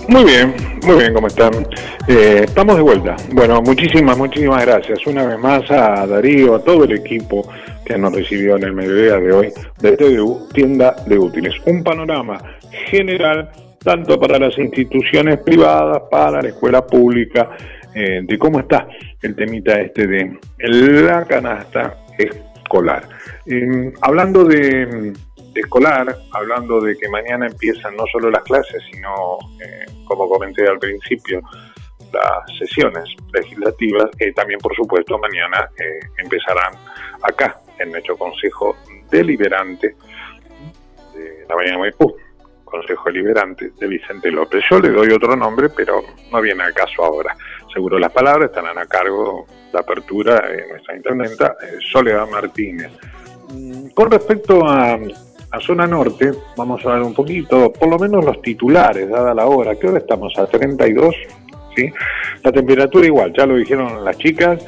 Muy bien, muy bien, ¿cómo están? Eh, estamos de vuelta. Bueno, muchísimas, muchísimas gracias una vez más a Darío, a todo el equipo que nos recibió en el mediodía de hoy de TDU, Tienda de Útiles. Un panorama general tanto para las instituciones privadas, para la escuela pública, eh, de cómo está el temita este de la canasta escolar. Eh, hablando de, escolar, hablando de que mañana empiezan no solo las clases, sino, eh, como comenté al principio, las sesiones legislativas, que también, por supuesto, mañana eh, empezarán acá, en nuestro Consejo Deliberante de la Bahía de Maipú, Consejo Deliberante de Vicente López. Yo le doy otro nombre, pero no viene al caso ahora. Seguro las palabras estarán a cargo de apertura de nuestra intendenta, eh, Soledad Martínez. Mm, Con respecto a, a zona norte, vamos a ver un poquito, por lo menos los titulares, dada la hora. ¿Qué hora estamos? A 32, ¿sí? La temperatura igual, ya lo dijeron las chicas,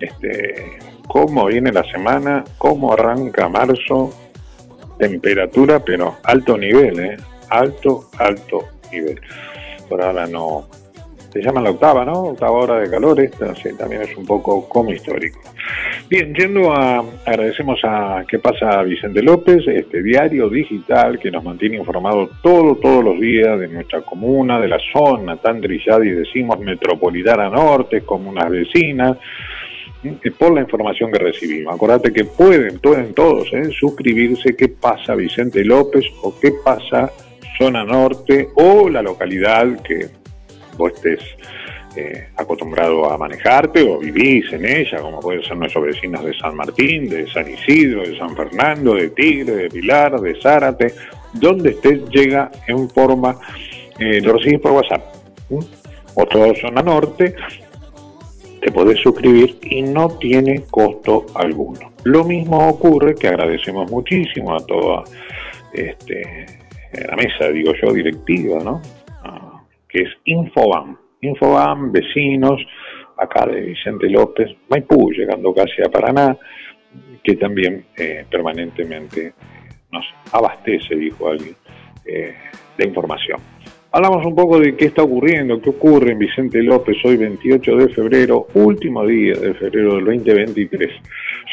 este, cómo viene la semana, cómo arranca marzo, temperatura, pero alto nivel, ¿eh? Alto, alto nivel. Por ahora no... Se llama la octava, ¿no? Octava hora de calor, esta sí, también es un poco como histórico. Bien, yendo a, agradecemos a qué pasa Vicente López, este diario digital que nos mantiene informado todo, todos los días de nuestra comuna, de la zona tan trillada y decimos metropolitana norte, comunas vecinas, eh, por la información que recibimos. Acordate que pueden, pueden todos ¿eh? suscribirse qué pasa Vicente López o qué pasa zona norte o la localidad que vos estés eh, acostumbrado a manejarte o vivís en ella, como pueden ser nuestros vecinos de San Martín, de San Isidro, de San Fernando, de Tigre, de Pilar, de Zárate, donde estés llega en forma, eh, lo recibís por WhatsApp. ¿m? O toda zona norte, te podés suscribir y no tiene costo alguno. Lo mismo ocurre que agradecemos muchísimo a toda este, la mesa, digo yo, directiva, ¿no? Que es Infobam. Infobam, vecinos, acá de Vicente López, Maipú, llegando casi a Paraná, que también eh, permanentemente nos abastece, dijo alguien, eh, de información. Hablamos un poco de qué está ocurriendo, qué ocurre en Vicente López hoy 28 de febrero, último día de febrero del 2023.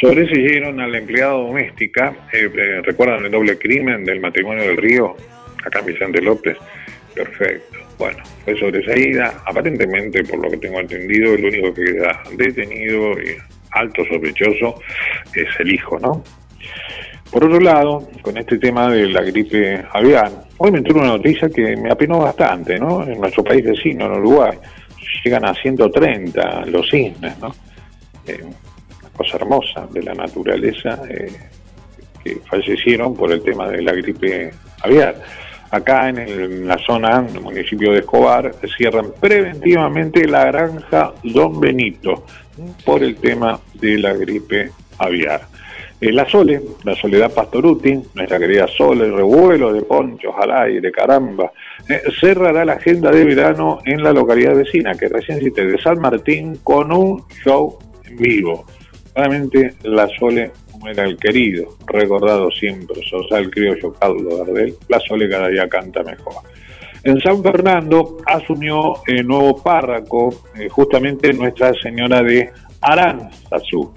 Sobreseyeron a la empleada doméstica, eh, eh, recuerdan el doble crimen del matrimonio del río, acá en Vicente López. Perfecto. Bueno, fue sobreseída, aparentemente, por lo que tengo entendido, el único que queda detenido y alto sospechoso es el hijo, ¿no? Por otro lado, con este tema de la gripe aviar, hoy me entró una noticia que me apenó bastante, ¿no? En nuestro país vecino, en Uruguay, llegan a 130 los cisnes, ¿no? Eh, una cosa hermosa de la naturaleza eh, que fallecieron por el tema de la gripe aviar. Acá en, la zona, en el municipio de Escobar, cierran preventivamente la granja Don Benito por el tema de la gripe aviar. Eh, la Sole, la Soledad Pastoruti, nuestra querida Sole, revuelo de ponchos al aire, caramba, eh, cerrará la agenda de verano en la localidad vecina, que recién cité, de San Martín, con un show en vivo. Realmente la Sole, era el querido, recordado siempre, Sosa el criollo Carlos Gardel, la Sole cada día canta mejor. En San Fernando asumió el nuevo párroco, eh, justamente Nuestra Señora de Aranzazú.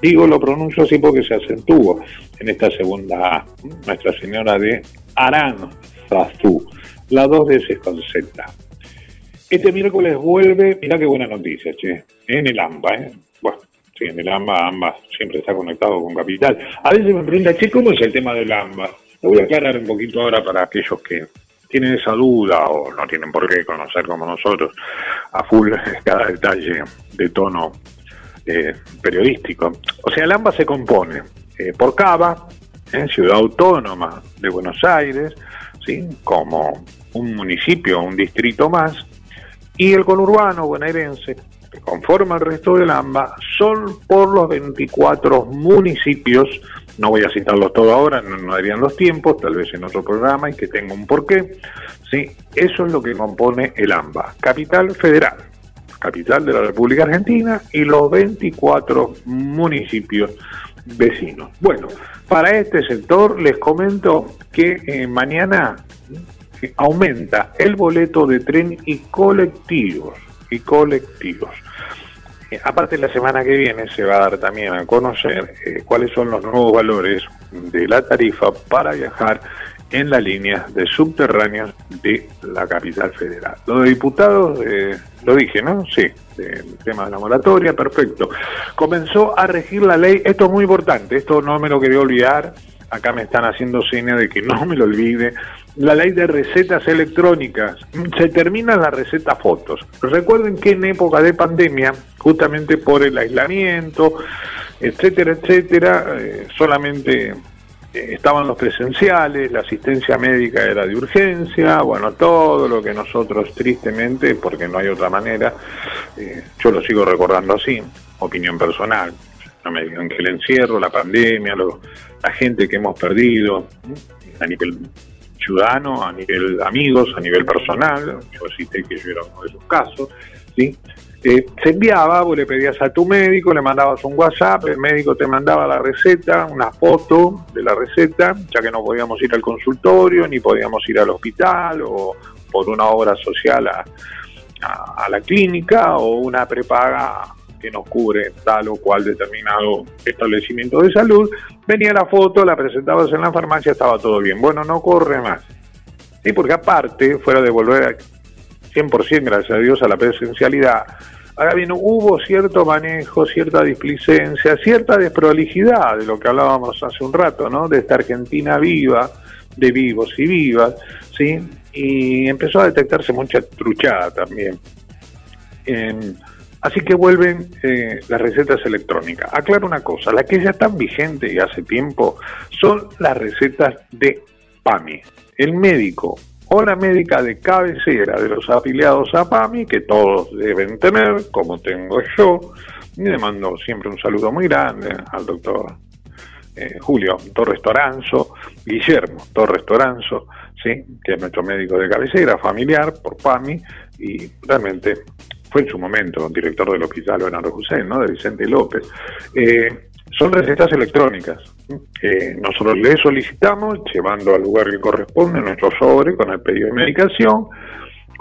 Digo, lo pronuncio así porque se acentúa en esta segunda A, Nuestra Señora de Aranzazú, la dos veces con Z. Este miércoles vuelve, mirá qué buena noticia, che, en el AMBA, ¿eh? Bueno, sí, en el AMBA, AMBA siempre está conectado con Capital. A veces me preguntan, che, ¿cómo es el tema del AMBA? Lo voy a aclarar un poquito ahora para aquellos que tienen esa duda o no tienen por qué conocer como nosotros a full cada detalle de tono eh, periodístico. O sea, el AMBA se compone eh, por Cava, Ciudad Autónoma de Buenos Aires, ¿sí? como un municipio, un distrito más, y el conurbano bonaerense, que conforma el resto del AMBA, son por los 24 municipios, no voy a citarlos todos ahora, no, no darían los tiempos, tal vez en otro programa y que tenga un porqué, ¿sí? eso es lo que compone el AMBA, Capital Federal, capital de la República Argentina, y los 24 municipios vecinos. Bueno, para este sector les comento que eh, mañana eh, aumenta el boleto de tren y colectivos, y colectivos. Eh, aparte la semana que viene se va a dar también a conocer eh, cuáles son los nuevos valores de la tarifa para viajar en las líneas de subterráneos de la capital federal. Lo de diputados, eh, lo dije, ¿no? Sí, el tema de la moratoria, perfecto. Comenzó a regir la ley, esto es muy importante, esto no me lo quería olvidar, acá me están haciendo señas de que no me lo olvide, la ley de recetas electrónicas, se terminan las recetas fotos. Recuerden que en época de pandemia, justamente por el aislamiento, etcétera, etcétera, eh, solamente eh, estaban los presenciales, la asistencia médica era de urgencia, bueno, todo lo que nosotros tristemente, porque no hay otra manera, eh, yo lo sigo recordando así, opinión personal, no me digan que el encierro, la pandemia, lo- la gente que hemos perdido, a nivel ciudadano, a nivel amigos, a nivel personal, yo cité que yo era uno de esos casos, ¿sí? Eh, se enviaba, vos le pedías a tu médico, le mandabas un WhatsApp, el médico te mandaba la receta, una foto de la receta, ya que no podíamos ir al consultorio, ni podíamos ir al hospital, o por una obra social a la clínica, o una prepaga que nos cubre tal o cual determinado establecimiento de salud, venía la foto, la presentabas en la farmacia, estaba todo bien. Bueno, no corre más. Sí, porque aparte, fuera de volver 100%, gracias a Dios, a la presencialidad, ahora bien, hubo cierto manejo, cierta displicencia, cierta desprolijidad de lo que hablábamos hace un rato, ¿no? De esta Argentina viva, de vivos y vivas, ¿sí? Y empezó a detectarse mucha truchada también. Em, así que vuelven eh, las recetas electrónicas. Aclaro una cosa, las que ya están vigentes y hace tiempo son las recetas de PAMI. El médico o la médica de cabecera de los afiliados a PAMI, que todos deben tener, como tengo yo, y le mando siempre un saludo muy grande al doctor eh, Julio Torres Toranzo, Guillermo Torres Toranzo, ¿sí? que es nuestro médico de cabecera familiar por PAMI, y realmente fue en su momento director del hospital Bernardo Hussein, ¿no? de Vicente López. Eh, son recetas electrónicas. Nosotros le solicitamos, llevando al lugar que corresponde, nuestro sobre con el pedido de medicación,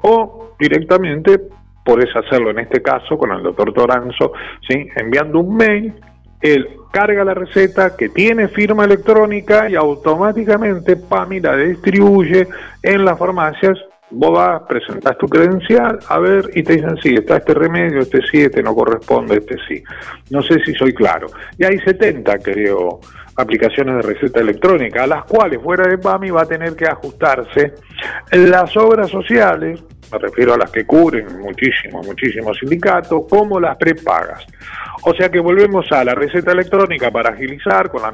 o directamente podés hacerlo en este caso con el doctor Toranzo, ¿sí? enviando un mail, él carga la receta que tiene firma electrónica y automáticamente PAMI la distribuye en las farmacias. Vos vas, presentás tu credencial, a ver, y te dicen, sí, está este remedio, este sí, este no corresponde, este sí. No sé si soy claro. Y hay 70, creo, aplicaciones de receta electrónica, a las cuales fuera de PAMI va a tener que ajustarse las obras sociales, me refiero a las que cubren muchísimos, muchísimos sindicatos, como las prepagas. O sea que volvemos a la receta electrónica para agilizar con la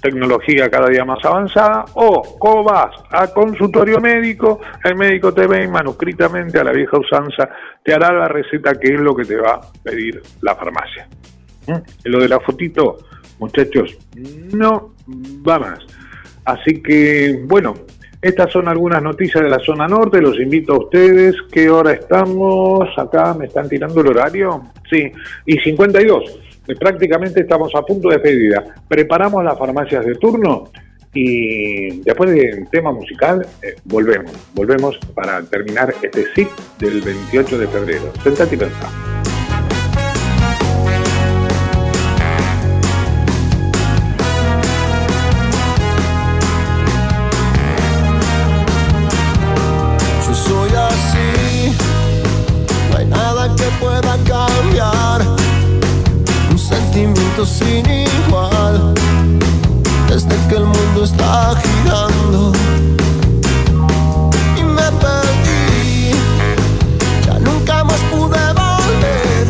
tecnología cada día más avanzada, o como vas a consultorio médico, el médico te ve manuscritamente a la vieja usanza, te hará la receta que es lo que te va a pedir la farmacia. ¿Mm? Lo de la fotito, muchachos, no va más. Así que, bueno, estas son algunas noticias de la zona norte. Los invito a ustedes. ¿Qué hora estamos? Acá me están tirando el horario. Sí, y 52. Prácticamente estamos a punto de despedida. Preparamos las farmacias de turno y después del tema musical eh, volvemos. Volvemos para terminar este SIP del 28 de febrero. Sentate y pensá. Sin igual, desde que el mundo está girando. Y me perdí, ya nunca más pude volver.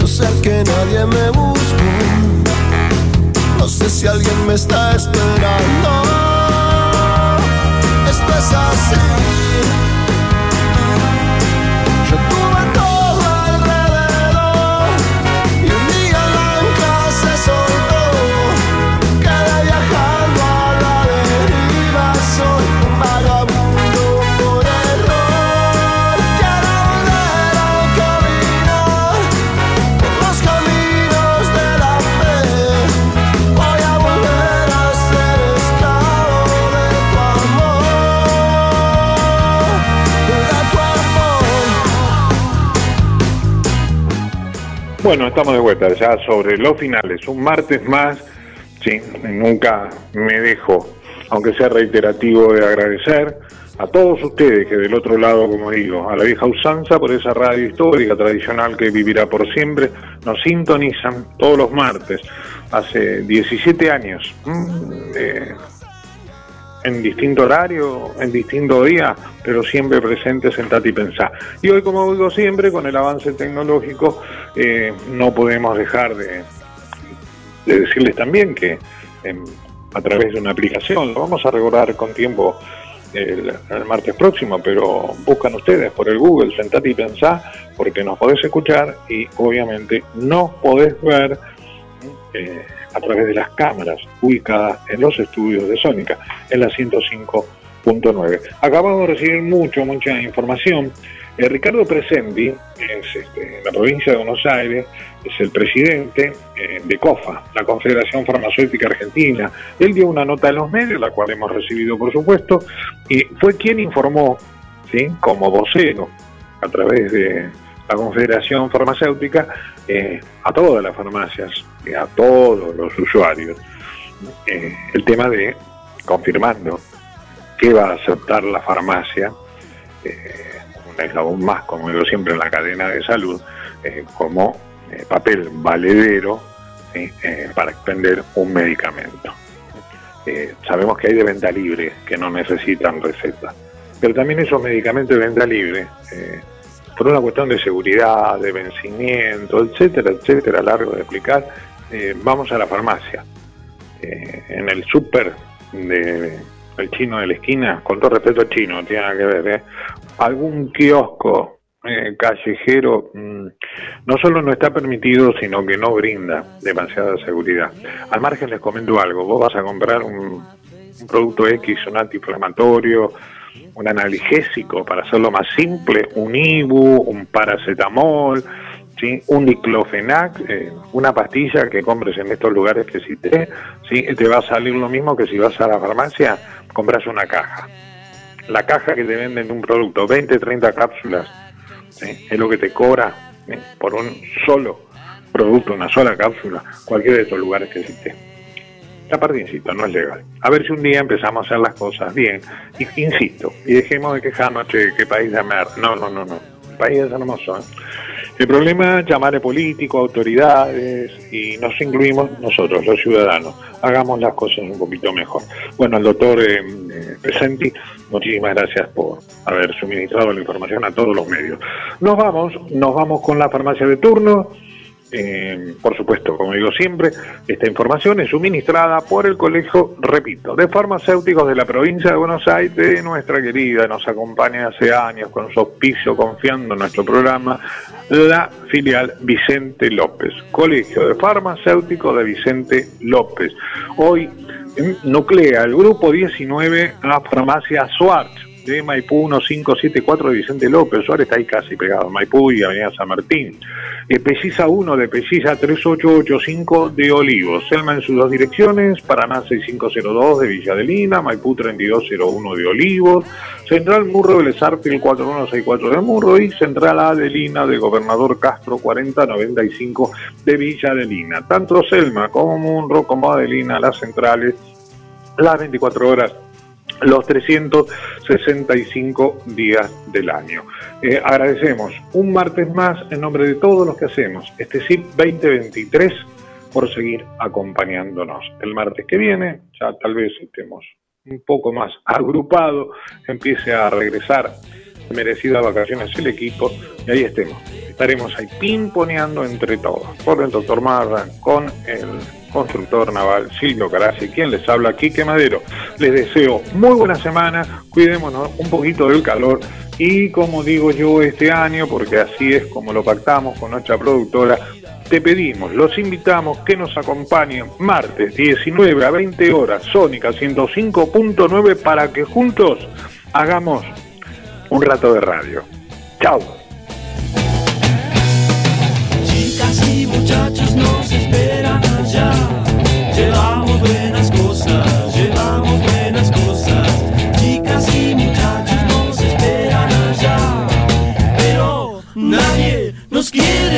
Yo sé que nadie me buscó, no sé si alguien me está esperando. Bueno, estamos de vuelta ya sobre los finales. Un martes más, sí, nunca me dejo, aunque sea reiterativo, de agradecer a todos ustedes que del otro lado, como digo, a la vieja usanza por esa radio histórica tradicional que vivirá por siempre, nos sintonizan todos los martes, hace 17 años, mm, eh, en distinto horario, en distinto día, pero siempre presentes en Tati Pensá. Y hoy, como digo siempre, con el avance tecnológico, eh, no podemos dejar de, de decirles también que em, a través de una aplicación, lo vamos a recordar con tiempo el, martes próximo, pero buscan ustedes por el Google, sentate y pensá, porque nos podés escuchar y obviamente nos podés ver eh, a través de las cámaras ubicadas en los estudios de Sónica, en la 105.9. Acabamos de recibir mucho, mucha información. Eh, Ricardo Presenti, es este, en la provincia de Buenos Aires, es el presidente eh, de COFA, la Confederación Farmacéutica Argentina. Él dio una nota en los medios, la cual hemos recibido, por supuesto, y fue quien informó, ¿sí? como vocero, a través de la Confederación Farmacéutica, eh, a todas las farmacias, y a todos los usuarios, eh, el tema de confirmando que va a aceptar la farmacia, eh, un eslabón más, como digo siempre, en la cadena de salud, eh, como eh, papel valedero. Eh, para extender un medicamento. Eh, sabemos que hay de venta libre que no necesitan receta, pero también esos medicamentos de venta libre, eh, por una cuestión de seguridad, de vencimiento, etcétera, etcétera, largo de explicar, eh, vamos a la farmacia. Eh, en el súper de el chino de la esquina, con todo respeto al chino, no tiene nada que ver, ¿eh? algún kiosco eh, callejero mm, no solo no está permitido, sino que no brinda demasiada seguridad. Al margen les comento algo, vos vas a comprar un, un producto X, un antiinflamatorio, un analgésico, para hacerlo más simple, un ibu, un paracetamol, ¿sí? un diclofenac, eh, una pastilla que compres en estos lugares que cité, ¿sí? te va a salir lo mismo que si vas a la farmacia, compras una caja. La caja que te venden de un producto, 20, 30 cápsulas, es lo que te cobra por un solo producto, una sola cápsula, cualquiera de estos lugares que cité. La parte, insisto, no es legal. A ver si un día empezamos a hacer las cosas bien. Y, insisto, y dejemos de quejarnos, che, qué país de mer. No, no, no, no. El país es hermoso. ¿eh? El problema es llamarle político, autoridades, y nos incluimos nosotros, los ciudadanos. Hagamos las cosas un poquito mejor. Bueno, al doctor eh, eh, Presenti, muchísimas gracias por haber suministrado la información a todos los medios. Nos vamos, nos vamos con la farmacia de turno. Eh, por supuesto, como digo siempre, esta información es suministrada por el Colegio, repito, de Farmacéuticos de la provincia de Buenos Aires, de nuestra querida, nos acompaña hace años con su auspicio, confiando en nuestro programa, la filial Vicente López, Colegio de Farmacéuticos de Vicente López. Hoy nuclea el grupo 19 a la farmacia Suárez de Maipú 1574 de Vicente López, Suárez está ahí casi pegado, Maipú y Avenida San Martín. Eh, Pellisa 1 de Pellisa 3885 de Olivos, Selma en sus dos direcciones, Paraná 6502 de Villa de Lina, Maipú 3201 de Olivos, Central Murro de Lesarte el 4164 de Murro y Central A de de Gobernador Castro 4095 de Villa de Lina. Tanto Selma como Munro como Adelina, las centrales, las 24 horas los 365 días del año. Eh, agradecemos un martes más en nombre de todos los que hacemos este SIP 2023 por seguir acompañándonos. El martes que viene ya tal vez estemos un poco más agrupado, empiece a regresar merecidas vacaciones el equipo y ahí estemos. Estaremos ahí pimponeando entre todos, por el doctor Marra, con el constructor naval Silvio Carassi, quien les habla, Quique Madero. Les deseo muy buena semana, cuidémonos un poquito del calor y como digo yo este año, porque así es como lo pactamos con nuestra productora, te pedimos, los invitamos que nos acompañen martes 19 a 20 horas, Sónica 105.9 para que juntos hagamos un rato de radio. Chao. Muchachos nos esperan allá. Llevamos buenas cosas, llevamos buenas cosas. Chicas y muchachos nos esperan allá. Pero nadie nos quiere